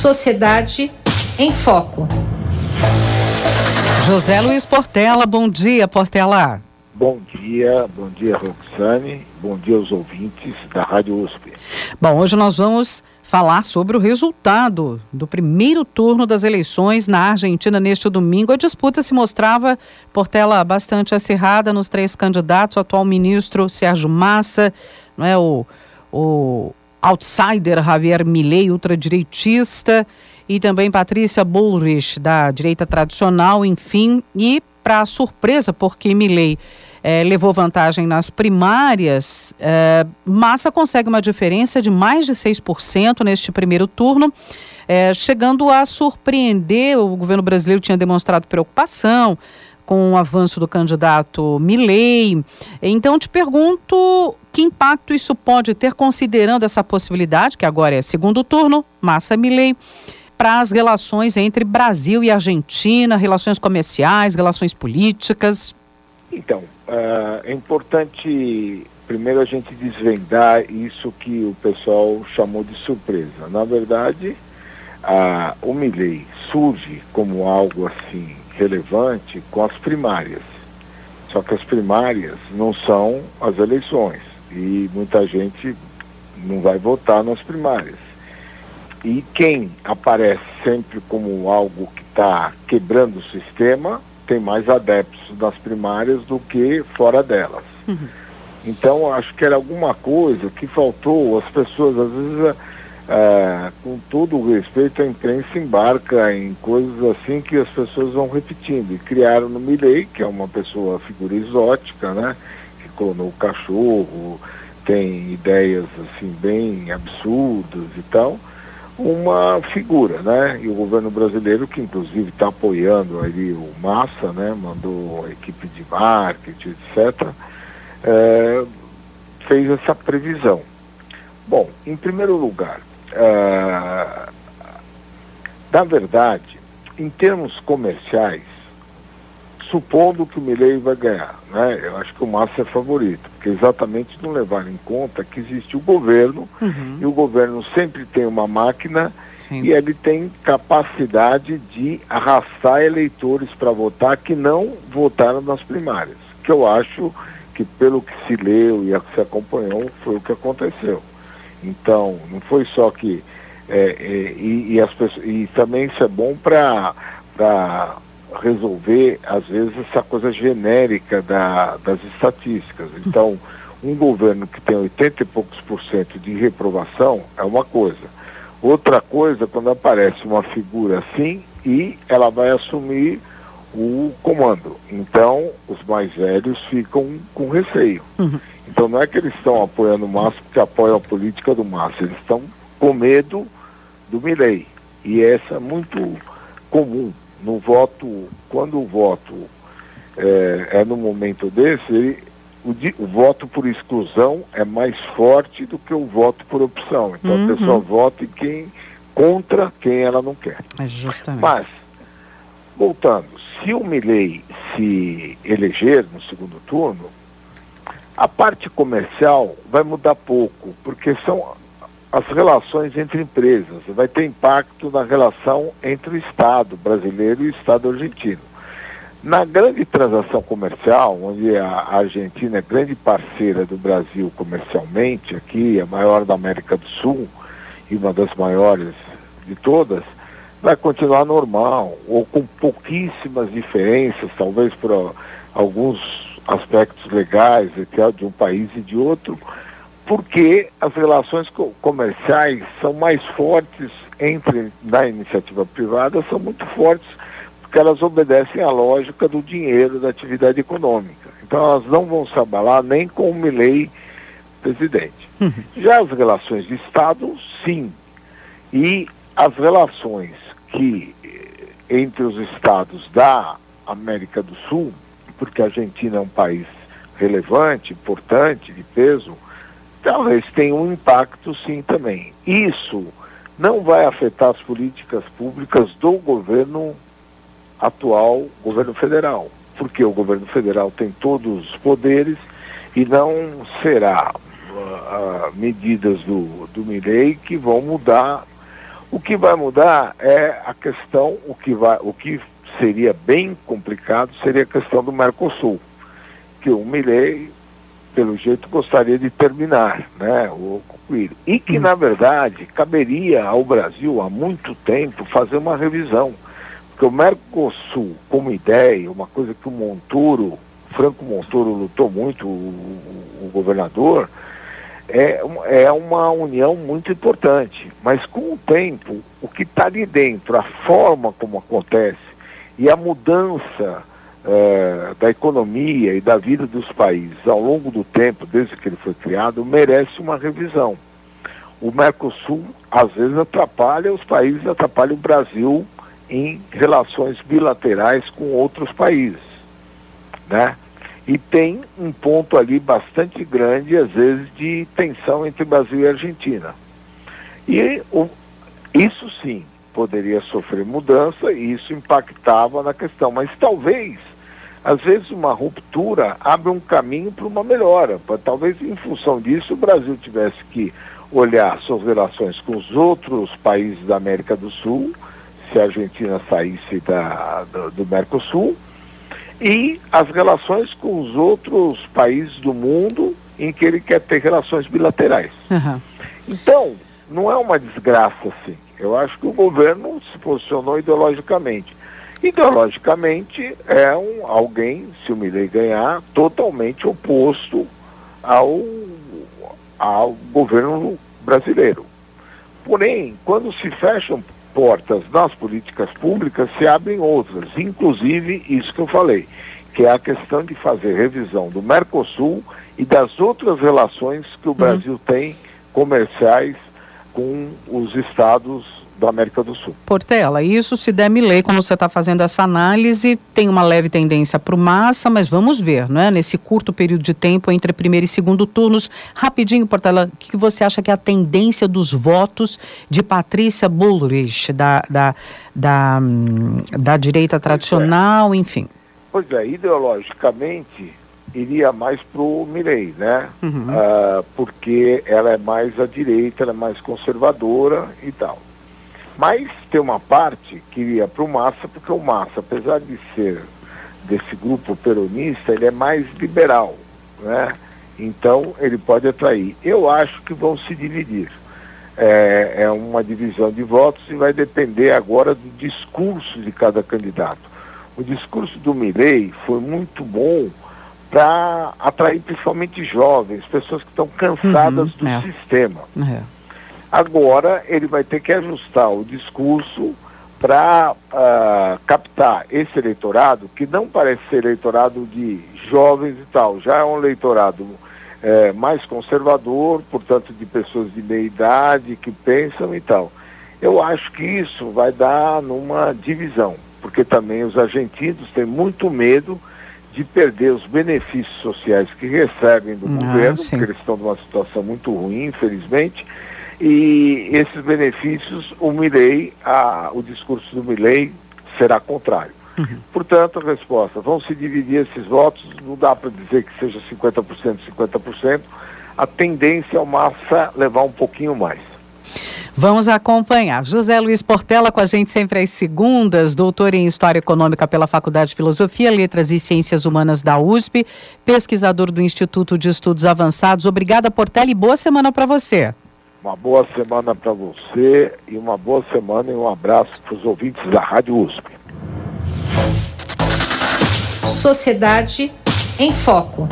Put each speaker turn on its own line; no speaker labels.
Sociedade em Foco.
José Luiz Portela, bom dia, Portela.
Bom dia, bom dia, Roxane, bom dia aos ouvintes da Rádio USP.
Bom, hoje nós vamos falar sobre o resultado do primeiro turno das eleições na Argentina neste domingo. A disputa se mostrava, Portela, bastante acirrada nos três candidatos, o atual ministro Sérgio Massa, não é, o, o outsider Javier Milei, ultradireitista, e também Patrícia Bullrich, da direita tradicional, enfim, e para surpresa, porque Milei é, levou vantagem nas primárias, é, Massa consegue uma diferença de mais de 6% neste primeiro turno, é, chegando a surpreender. O governo brasileiro tinha demonstrado preocupação com o avanço do candidato Milley. Então, te pergunto que impacto isso pode ter, considerando essa possibilidade, que agora é segundo turno, Massa Milley, para as relações entre Brasil e Argentina, relações comerciais, relações políticas?
Então, uh, é importante primeiro a gente desvendar isso que o pessoal chamou de surpresa. Na verdade, uh, o Milley surge como algo assim relevante com as primárias. Só que as primárias não são as eleições e muita gente não vai votar nas primárias. E quem aparece sempre como algo que está quebrando o sistema tem mais adeptos das primárias do que fora delas. Uhum. Então, acho que era alguma coisa que faltou. As pessoas, às vezes, é, com todo o respeito, a imprensa embarca em coisas assim que as pessoas vão repetindo. E criaram no Milley, que é uma pessoa, figura exótica, né? Que clonou o cachorro, tem ideias assim bem absurdas e tal uma figura, né? E o governo brasileiro, que inclusive está apoiando ali o Massa, né? Mandou a equipe de marketing, etc., é, fez essa previsão. Bom, em primeiro lugar, é, na verdade, em termos comerciais, supondo que o Milley vai ganhar, né? Eu acho que o Massa é favorito, porque exatamente não levaram em conta que existe o governo uhum. e o governo sempre tem uma máquina Sim. e ele tem capacidade de arrastar eleitores para votar que não votaram nas primárias, que eu acho que pelo que se leu e se acompanhou foi o que aconteceu. Então, não foi só que é, é, e, e, as pessoas, e também isso é bom para resolver, às vezes, essa coisa genérica da, das estatísticas. Então, um governo que tem 80 e poucos por cento de reprovação é uma coisa. Outra coisa, quando aparece uma figura assim e ela vai assumir o comando. Então, os mais velhos ficam com receio. Uhum. Então, não é que eles estão apoiando o Massa porque apoiam a política do Massa, eles estão com medo do Milley. E essa é muito comum no voto, quando o voto é, é no momento desse, ele, o, o, voto por exclusão é mais forte do que o voto por opção. Então uhum. a pessoa vota em quem contra quem ela não quer.
É justamente.
Mas, voltando, se o Milley se eleger no segundo turno, a parte comercial vai mudar pouco, porque são as relações entre empresas, vai ter impacto na relação entre o Estado brasileiro e o Estado argentino. Na grande transação comercial, onde a Argentina é grande parceira do Brasil comercialmente, aqui, a maior da América do Sul e uma das maiores de todas, vai continuar normal, ou com pouquíssimas diferenças, talvez por alguns aspectos legais de um país e de outro, porque as relações comerciais são mais fortes entre da iniciativa privada, são muito fortes porque elas obedecem à lógica do dinheiro, da atividade econômica. Então elas não vão se abalar nem com o Milley presidente. Uhum. Já as relações de Estado, sim. E as relações que entre os estados da América do Sul, porque a Argentina é um país relevante, importante, de peso, talvez tenha um impacto sim também. Isso não vai afetar as políticas públicas do governo atual, governo federal, porque o governo federal tem todos os poderes e não será uh, medidas do, do Mirei que vão mudar O que vai mudar é a questão, o que, vai, o que seria bem complicado seria a questão do Mercosul, que o Milley, pelo jeito, gostaria de terminar, né, o concluir. E que, hum. na verdade, caberia ao Brasil há muito tempo fazer uma revisão. Porque o Mercosul, como ideia, uma coisa que o Montoro, Franco Montoro lutou muito, o, o governador, é, é uma união muito importante. Mas com o tempo, o que está ali dentro, a forma como acontece e a mudança é, da economia e da vida dos países ao longo do tempo, desde que ele foi criado, merece uma revisão. O Mercosul, às vezes, atrapalha os países, atrapalha o Brasil em relações bilaterais com outros países. Né? E tem um ponto ali bastante grande, às vezes, de tensão entre Brasil e Argentina. E o, isso sim poderia sofrer mudança e isso impactava na questão. Mas talvez, às vezes, uma ruptura abra um caminho para uma melhora. Talvez, em função disso, o Brasil tivesse que olhar suas relações com os outros países da América do Sul, se a Argentina saísse da, do, do Mercosul e as relações com os outros países do mundo em que ele quer ter relações bilaterais. Uhum. Então, não é uma desgraça assim. Eu acho que o governo se posicionou ideologicamente. Ideologicamente é um, alguém, se o Milley ganhar, totalmente oposto ao, ao governo brasileiro. Porém, quando se fecham portas nas políticas públicas, se abrem outras, inclusive isso que eu falei, que é a questão de fazer revisão do Mercosul e das outras relações que o uhum. Brasil tem comerciais com os estados da América do Sul.
Portela, isso se der lei, como você está fazendo essa análise, tem uma leve tendência para o massa, mas vamos ver, né? Nesse curto período de tempo entre primeiro e segundo turnos, rapidinho, Portela, o que você acha que é a tendência dos votos de Patrícia Bullrich, da, da, da, hum, da direita tradicional, é. enfim?
Pois é, ideologicamente iria mais para o Mirei, né? Uhum. Uh, porque ela é mais à direita, ela é mais conservadora e tal. Mas tem uma parte que iria para o Massa, porque o Massa, apesar de ser desse grupo peronista, ele é mais liberal, né? Então ele pode atrair. Eu acho que vão se dividir. É, é uma divisão de votos e vai depender agora do discurso de cada candidato. O discurso do Milley foi muito bom para atrair principalmente jovens, pessoas que estão cansadas uhum, do é. sistema. É. Agora ele vai ter que ajustar o discurso para uh, ah, captar esse eleitorado, que não parece ser eleitorado de jovens e tal, já é um eleitorado é, mais conservador, portanto de pessoas de meia idade que pensam e tal. Eu acho que isso vai dar numa divisão, porque também os argentinos têm muito medo de perder os benefícios sociais que recebem do ah, governo, sim. porque eles estão numa situação muito ruim, infelizmente, e esses benefícios, o Milley, a, o discurso do Milley será contrário. Uhum. Portanto, a resposta, vão se dividir esses votos, não dá para dizer que seja 50%, 50%, a tendência é o Massa levar um pouquinho mais.
Vamos acompanhar. José Luiz Portela com a gente sempre às segundas, doutor em História Econômica pela Faculdade de Filosofia, Letras e Ciências Humanas da USP, pesquisador do Instituto de Estudos Avançados. Obrigada, Portela, e boa semana para você.
Uma boa semana para você e uma boa semana e um abraço para os ouvintes da Rádio USP.
Sociedade em Foco.